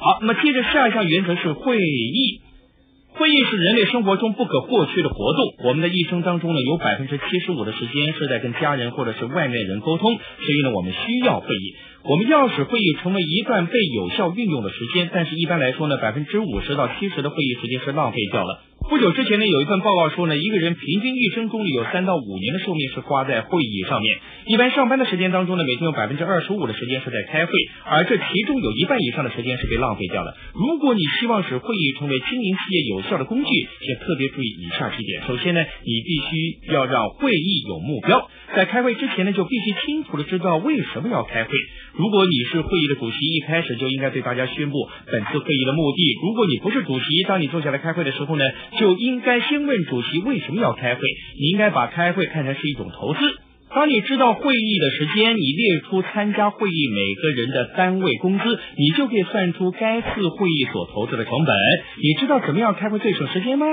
好，那么接着下一项原则是会议。会议是人类生活中不可或缺的活动。我们的一生当中呢，有百分之七十五的时间是在跟家人或者是外面人沟通，所以呢，我们需要会议。我们要使会议成为一段被有效运用的时间，但是一般来说呢，百分之五十到七十的会议时间是浪费掉了。不久之前呢，有一份报告说呢，一个人平均一生中里有三到五年的寿命是花在会议上面。一般上班的时间当中呢，每天有百分之二十五的时间是在开会，而这其中有一半以上的时间是被浪费掉了。如果你希望使会议成为经营企业有效的工具，请特别注意以下几点。首先呢，你必须要让会议有目标，在开会之前呢，就必须清楚的知道为什么要开会。如果你是会议的主席，一开始就应该对大家宣布本次会议的目的。如果你不是主席，当你坐下来开会的时候呢，就应该先问主席为什么要开会。你应该把开会看成是一种投资。当你知道会议的时间，你列出参加会议每个人的单位工资，你就可以算出该次会议所投资的成本。你知道怎么样开会最省时间吗？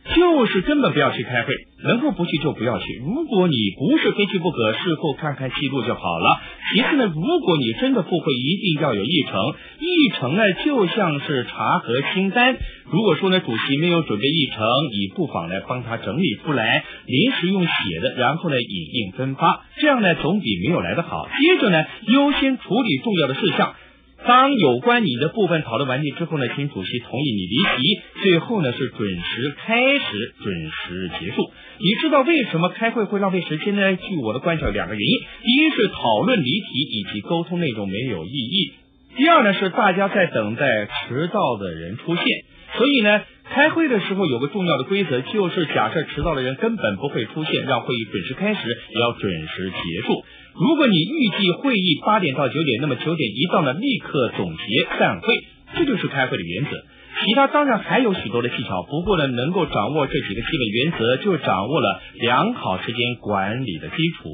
就是根本不要去开会，能够不去就不要去。如果你不是非去不可，事后看看记录就好了。其次呢，如果你真的赴会，一定要有议程。议程呢，就像是查核清单。如果说呢，主席没有准备议程，你不妨来帮他整理出来，临时用写的，然后呢影印分发，这样呢总比没有来的好。接着呢，优先处理重要的事项。当有关你的部分讨论完毕之后呢，请主席同意你离席。最后呢是准时开始，准时结束。你知道为什么开会会浪费时间呢？据我的观察，两个原因：第一是讨论离题以及沟通内容没有意义；第二呢是大家在等待迟到的人出现。所以呢，开会的时候有个重要的规则，就是假设迟到的人根本不会出现，让会议准时开始，也要准时结束。如果你预计会议八点到九点，那么九点一到呢，立刻总结散会，这就是开会的原则。其他当然还有许多的技巧，不过呢，能够掌握这几个基本原则，就掌握了良好时间管理的基础。